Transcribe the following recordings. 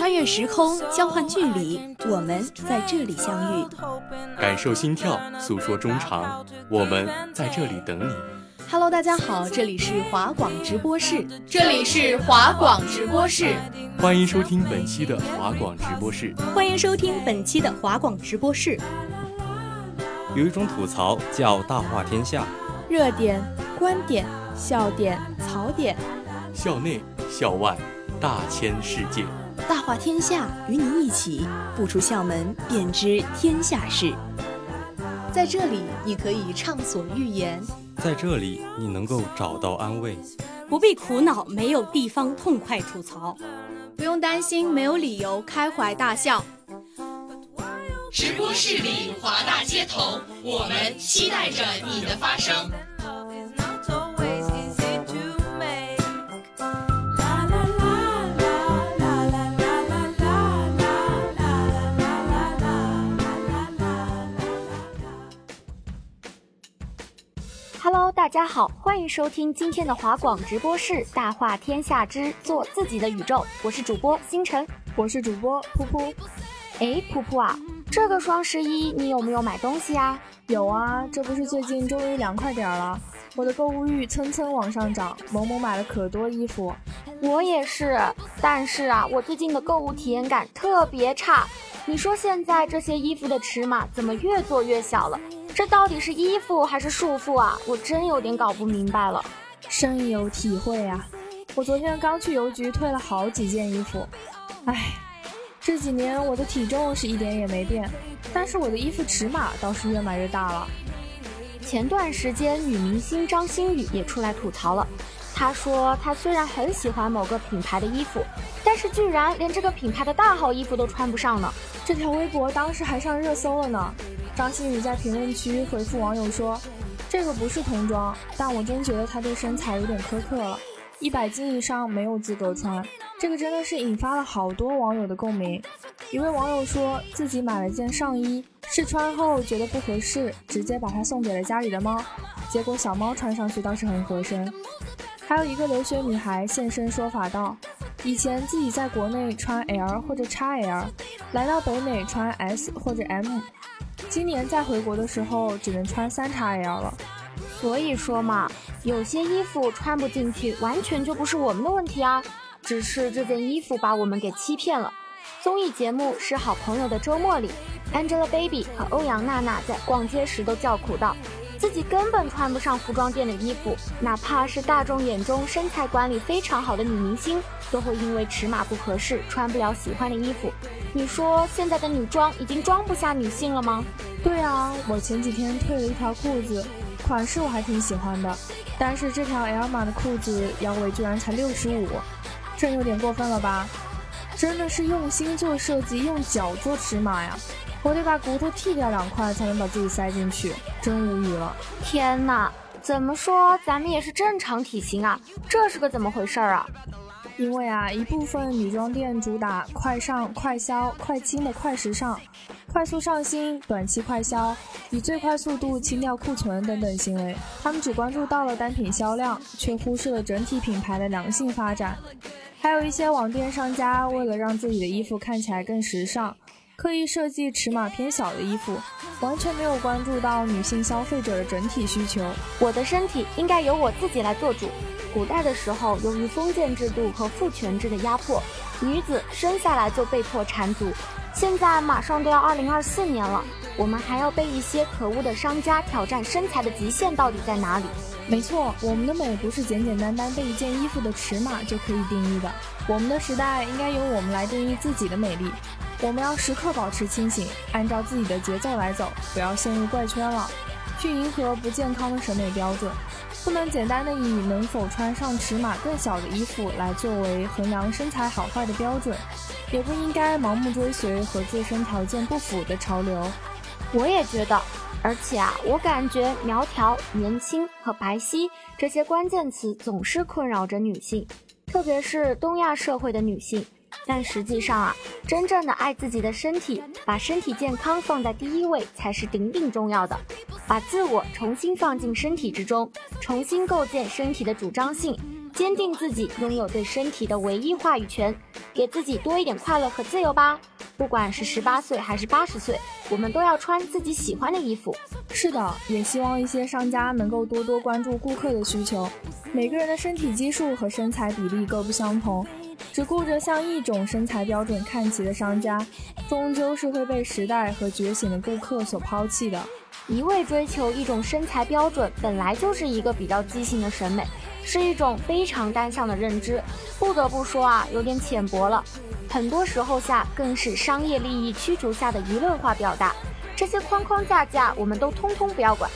穿越时空，交换距离，我们在这里相遇。感受心跳，诉说衷肠，我们在这里等你。Hello，大家好，这里是华广直播室，这里是华广直播室，欢迎收听本期的华广直播室，欢迎收听本期的华广直播室。有一种吐槽叫大话天下，热点、观点、笑点、槽点，校内、校外，大千世界，大话天下，与你一起不出校门便知天下事。在这里，你可以畅所欲言。在这里，你能够找到安慰，不必苦恼没有地方痛快吐槽，不用担心没有理由开怀大笑。直播室里华大街头，我们期待着你的发声。大家好，欢迎收听今天的华广直播室《大话天下之做自己的宇宙》，我是主播星辰，我是主播噗噗。哎，噗噗啊，这个双十一你有没有买东西啊？有啊，这不是最近终于凉快点儿了，我的购物欲蹭蹭往上涨，萌萌买了可多衣服。我也是，但是啊，我最近的购物体验感特别差。你说现在这些衣服的尺码怎么越做越小了？这到底是衣服还是束缚啊？我真有点搞不明白了。深有体会啊！我昨天刚去邮局退了好几件衣服。唉，这几年我的体重是一点也没变，但是我的衣服尺码倒是越买越大了。前段时间，女明星张馨予也出来吐槽了。她说，她虽然很喜欢某个品牌的衣服，但是居然连这个品牌的大号衣服都穿不上呢。这条微博当时还上热搜了呢。张馨予在评论区回复网友说：“这个不是童装，但我真觉得她对身材有点苛刻了，一百斤以上没有资格穿。”这个真的是引发了好多网友的共鸣。一位网友说自己买了件上衣，试穿后觉得不合适，直接把它送给了家里的猫，结果小猫穿上去倒是很合身。还有一个留学女孩现身说法道：“以前自己在国内穿 L 或者 XL，来到北美穿 S 或者 M。”今年再回国的时候，只能穿三叉 L 了。所以说嘛，有些衣服穿不进去，完全就不是我们的问题啊，只是这件衣服把我们给欺骗了。综艺节目是好朋友的周末里，Angelababy 和欧阳娜娜在逛街时都叫苦道，自己根本穿不上服装店的衣服，哪怕是大众眼中身材管理非常好的女明星，都会因为尺码不合适，穿不了喜欢的衣服。你说现在的女装已经装不下女性了吗？对啊，我前几天退了一条裤子，款式我还挺喜欢的，但是这条 L 码的裤子腰围居然才六十五，这有点过分了吧？真的是用心做设计，用脚做尺码呀！我得把骨头剃掉两块才能把自己塞进去，真无语了。天哪，怎么说咱们也是正常体型啊？这是个怎么回事啊？因为啊，一部分女装店主打快上、快销、快清的快时尚，快速上新、短期快销，以最快速度清掉库存等等行为，他们只关注到了单品销量，却忽视了整体品牌的良性发展。还有一些网店商家为了让自己的衣服看起来更时尚，刻意设计尺码偏小的衣服，完全没有关注到女性消费者的整体需求。我的身体应该由我自己来做主。古代的时候，由于封建制度和父权制的压迫，女子生下来就被迫缠足。现在马上都要二零二四年了，我们还要被一些可恶的商家挑战身材的极限到底在哪里？没错，我们的美不是简简单单被一件衣服的尺码就可以定义的。我们的时代应该由我们来定义自己的美丽。我们要时刻保持清醒，按照自己的节奏来走，不要陷入怪圈了，去迎合不健康的审美标准。不能简单的以能否穿上尺码更小的衣服来作为衡量身材好坏的标准，也不应该盲目追随和自身条件不符的潮流。我也觉得，而且啊，我感觉苗条、年轻和白皙这些关键词总是困扰着女性，特别是东亚社会的女性。但实际上啊，真正的爱自己的身体，把身体健康放在第一位才是顶顶重要的。把自我重新放进身体之中，重新构建身体的主张性，坚定自己拥有对身体的唯一话语权，给自己多一点快乐和自由吧。不管是十八岁还是八十岁，我们都要穿自己喜欢的衣服。是的，也希望一些商家能够多多关注顾客的需求。每个人的身体基数和身材比例各不相同，只顾着向一种身材标准看齐的商家，终究是会被时代和觉醒的顾客所抛弃的。一味追求一种身材标准，本来就是一个比较畸形的审美，是一种非常单向的认知。不得不说啊，有点浅薄了。很多时候下更是商业利益驱逐下的舆论化表达，这些框框架架我们都通通不要管。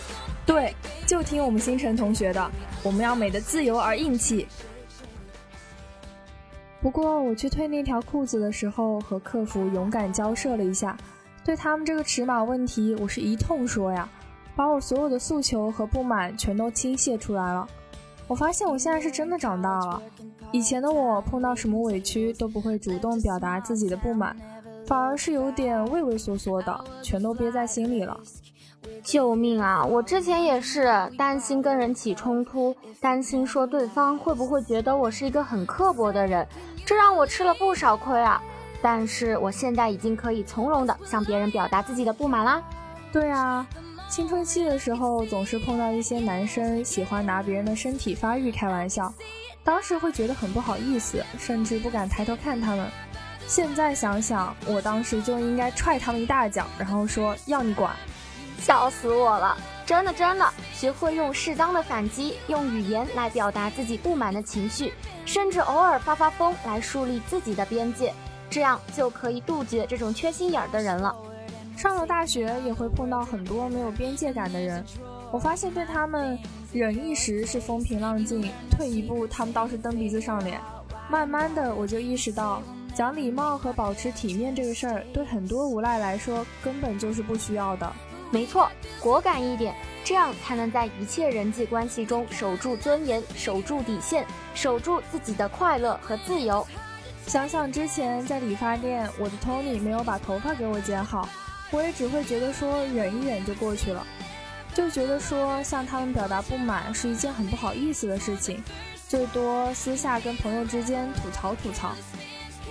对，就听我们星辰同学的，我们要美的自由而硬气。不过我去退那条裤子的时候，和客服勇敢交涉了一下，对他们这个尺码问题，我是一通说呀，把我所有的诉求和不满全都倾泻出来了。我发现我现在是真的长大了。以前的我碰到什么委屈都不会主动表达自己的不满，反而是有点畏畏缩缩的，全都憋在心里了。救命啊！我之前也是担心跟人起冲突，担心说对方会不会觉得我是一个很刻薄的人，这让我吃了不少亏啊。但是我现在已经可以从容的向别人表达自己的不满啦。对啊。青春期的时候，总是碰到一些男生喜欢拿别人的身体发育开玩笑，当时会觉得很不好意思，甚至不敢抬头看他们。现在想想，我当时就应该踹他们一大脚，然后说要你管，笑死我了！真的真的，学会用适当的反击，用语言来表达自己不满的情绪，甚至偶尔发发疯来树立自己的边界，这样就可以杜绝这种缺心眼儿的人了。上了大学也会碰到很多没有边界感的人，我发现对他们忍一时是风平浪静，退一步他们倒是蹬鼻子上脸。慢慢的我就意识到，讲礼貌和保持体面这个事儿，对很多无赖来说根本就是不需要的。没错，果敢一点，这样才能在一切人际关系中守住尊严，守住底线，守住自己的快乐和自由。想想之前在理发店，我的 Tony 没有把头发给我剪好。我也只会觉得说忍一忍就过去了，就觉得说向他们表达不满是一件很不好意思的事情，最多私下跟朋友之间吐槽吐槽。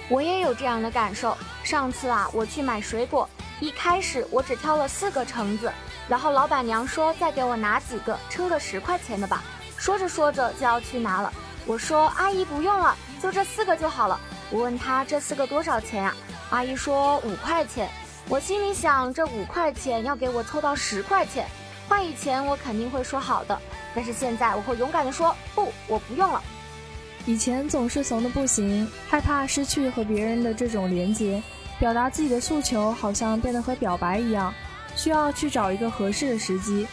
我也有这样的感受。上次啊，我去买水果，一开始我只挑了四个橙子，然后老板娘说再给我拿几个，称个十块钱的吧。说着说着就要去拿了，我说阿姨不用了，就这四个就好了。我问她这四个多少钱呀？阿姨说五块钱。我心里想，这五块钱要给我凑到十块钱，换以前我肯定会说好的，但是现在我会勇敢的说不，我不用了。以前总是怂的不行，害怕失去和别人的这种连接，表达自己的诉求好像变得和表白一样，需要去找一个合适的时机。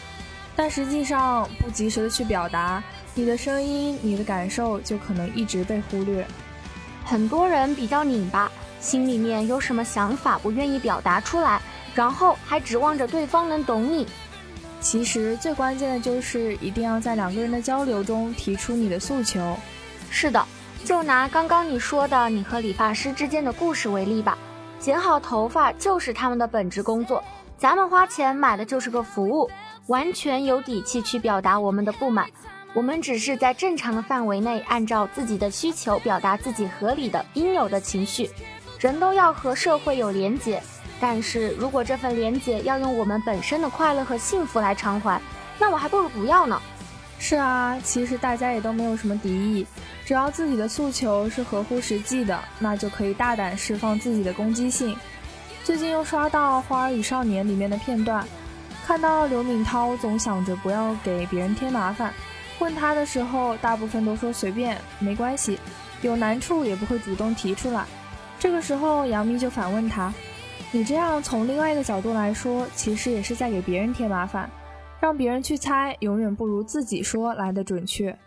但实际上，不及时的去表达你的声音，你的感受就可能一直被忽略。很多人比较拧巴。心里面有什么想法不愿意表达出来，然后还指望着对方能懂你。其实最关键的就是一定要在两个人的交流中提出你的诉求。是的，就拿刚刚你说的你和理发师之间的故事为例吧，剪好头发就是他们的本职工作，咱们花钱买的就是个服务，完全有底气去表达我们的不满。我们只是在正常的范围内，按照自己的需求表达自己合理的应有的情绪。人都要和社会有连结，但是如果这份连结要用我们本身的快乐和幸福来偿还，那我还不如不要呢。是啊，其实大家也都没有什么敌意，只要自己的诉求是合乎实际的，那就可以大胆释放自己的攻击性。最近又刷到《花儿与少年》里面的片段，看到刘敏涛总想着不要给别人添麻烦，问他的时候，大部分都说随便，没关系，有难处也不会主动提出来。这个时候，杨幂就反问他：“你这样从另外一个角度来说，其实也是在给别人添麻烦，让别人去猜，永远不如自己说来的准确。”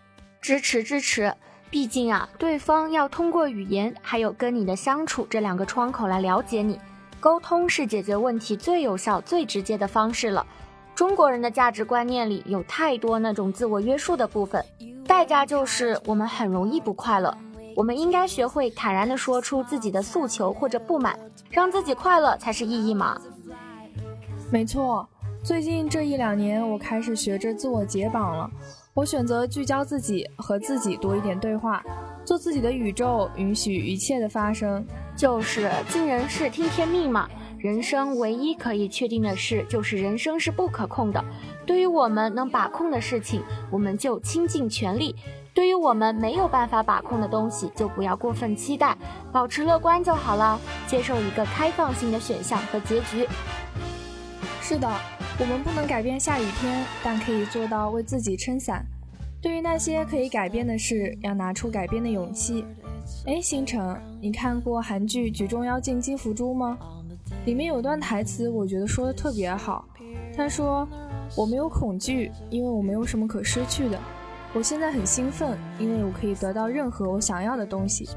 支持支持，毕竟啊，对方要通过语言还有跟你的相处这两个窗口来了解你，沟通是解决问题最有效、最直接的方式了。中国人的价值观念里有太多那种自我约束的部分，代价就是我们很容易不快乐。我们应该学会坦然地说出自己的诉求或者不满，让自己快乐才是意义嘛。没错，最近这一两年，我开始学着自我解绑了。我选择聚焦自己，和自己多一点对话，做自己的宇宙，允许一切的发生。就是尽人事，听天命嘛。人生唯一可以确定的事，就是人生是不可控的。对于我们能把控的事情，我们就倾尽全力；对于我们没有办法把控的东西，就不要过分期待，保持乐观就好了。接受一个开放性的选项和结局。是的，我们不能改变下雨天，但可以做到为自己撑伞。对于那些可以改变的事，要拿出改变的勇气。哎，星辰，你看过韩剧《举重妖精金福珠》吗？里面有段台词，我觉得说的特别好。他说：“我没有恐惧，因为我没有什么可失去的。我现在很兴奋，因为我可以得到任何我想要的东西。”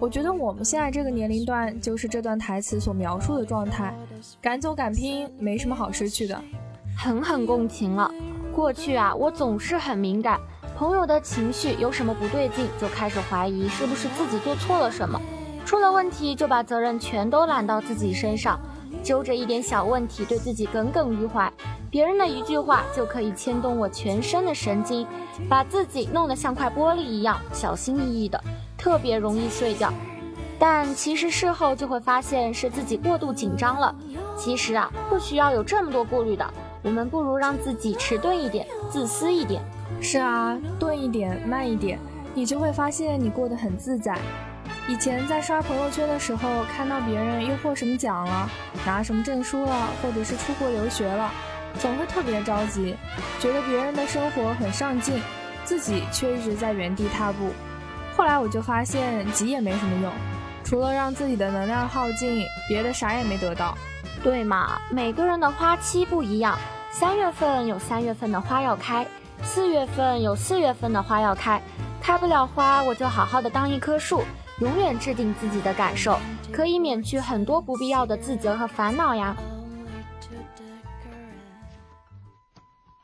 我觉得我们现在这个年龄段，就是这段台词所描述的状态：敢走敢拼，没什么好失去的。狠狠共情了。过去啊，我总是很敏感，朋友的情绪有什么不对劲，就开始怀疑是不是自己做错了什么。出了问题就把责任全都揽到自己身上，揪着一点小问题对自己耿耿于怀，别人的一句话就可以牵动我全身的神经，把自己弄得像块玻璃一样，小心翼翼的，特别容易碎掉。但其实事后就会发现是自己过度紧张了。其实啊，不需要有这么多顾虑的，我们不如让自己迟钝一点，自私一点。是啊，钝一点，慢一点，你就会发现你过得很自在。以前在刷朋友圈的时候，看到别人又获什么奖了，拿什么证书了，或者是出国留学了，总会特别着急，觉得别人的生活很上进，自己却一直在原地踏步。后来我就发现急也没什么用，除了让自己的能量耗尽，别的啥也没得到。对嘛，每个人的花期不一样，三月份有三月份的花要开，四月份有四月份的花要开，开不了花，我就好好的当一棵树。永远制定自己的感受，可以免去很多不必要的自责和烦恼呀。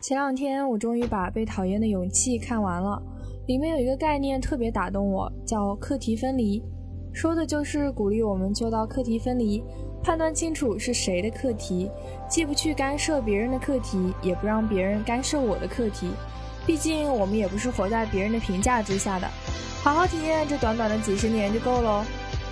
前两天我终于把《被讨厌的勇气》看完了，里面有一个概念特别打动我，叫课题分离，说的就是鼓励我们做到课题分离，判断清楚是谁的课题，既不去干涉别人的课题，也不让别人干涉我的课题。毕竟我们也不是活在别人的评价之下的。好好体验这短短的几十年就够喽。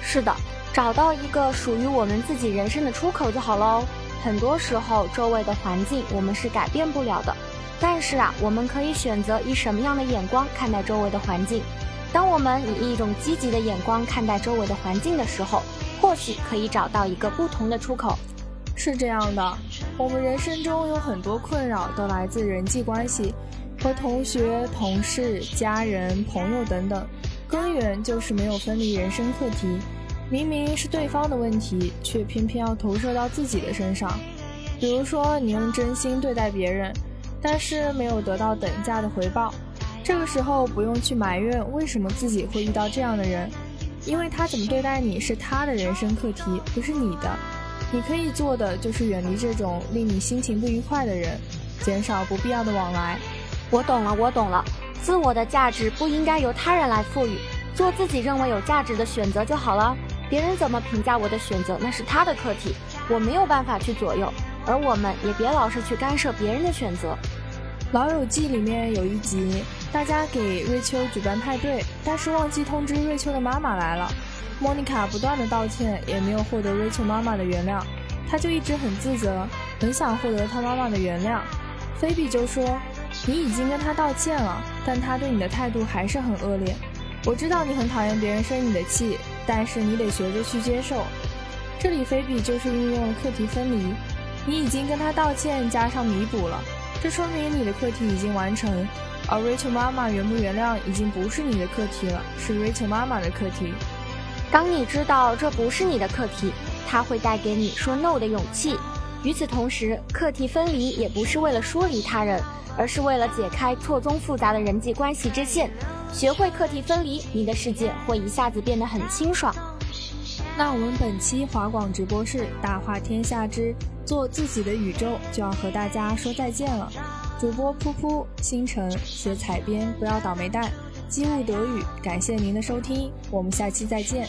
是的，找到一个属于我们自己人生的出口就好喽。很多时候，周围的环境我们是改变不了的，但是啊，我们可以选择以什么样的眼光看待周围的环境。当我们以一种积极的眼光看待周围的环境的时候，或许可以找到一个不同的出口。是这样的，我们人生中有很多困扰都来自人际关系，和同学、同事、家人、朋友等等。根源就是没有分离人生课题，明明是对方的问题，却偏偏要投射到自己的身上。比如说，你用真心对待别人，但是没有得到等价的回报，这个时候不用去埋怨为什么自己会遇到这样的人，因为他怎么对待你是他的人生课题，不是你的。你可以做的就是远离这种令你心情不愉快的人，减少不必要的往来。我懂了，我懂了。自我的价值不应该由他人来赋予，做自己认为有价值的选择就好了。别人怎么评价我的选择，那是他的课题，我没有办法去左右。而我们也别老是去干涉别人的选择。《老友记》里面有一集，大家给瑞秋举办派对，但是忘记通知瑞秋的妈妈来了。莫妮卡不断的道歉，也没有获得瑞秋妈妈的原谅，她就一直很自责，很想获得她妈妈的原谅。菲比就说。你已经跟她道歉了，但她对你的态度还是很恶劣。我知道你很讨厌别人生你的气，但是你得学着去接受。这里菲比就是运用了课题分离，你已经跟他道歉加上弥补了，这说明你的课题已经完成。而 Rachel 妈妈原不原谅已经不是你的课题了，是 Rachel 妈妈的课题。当你知道这不是你的课题，它会带给你说 no 的勇气。与此同时，课题分离也不是为了疏离他人。而是为了解开错综复杂的人际关系之线，学会课题分离，你的世界会一下子变得很清爽。那我们本期华广直播室大话天下之做自己的宇宙就要和大家说再见了。主播噗噗、星辰学采编，不要倒霉蛋，机务德语，感谢您的收听，我们下期再见。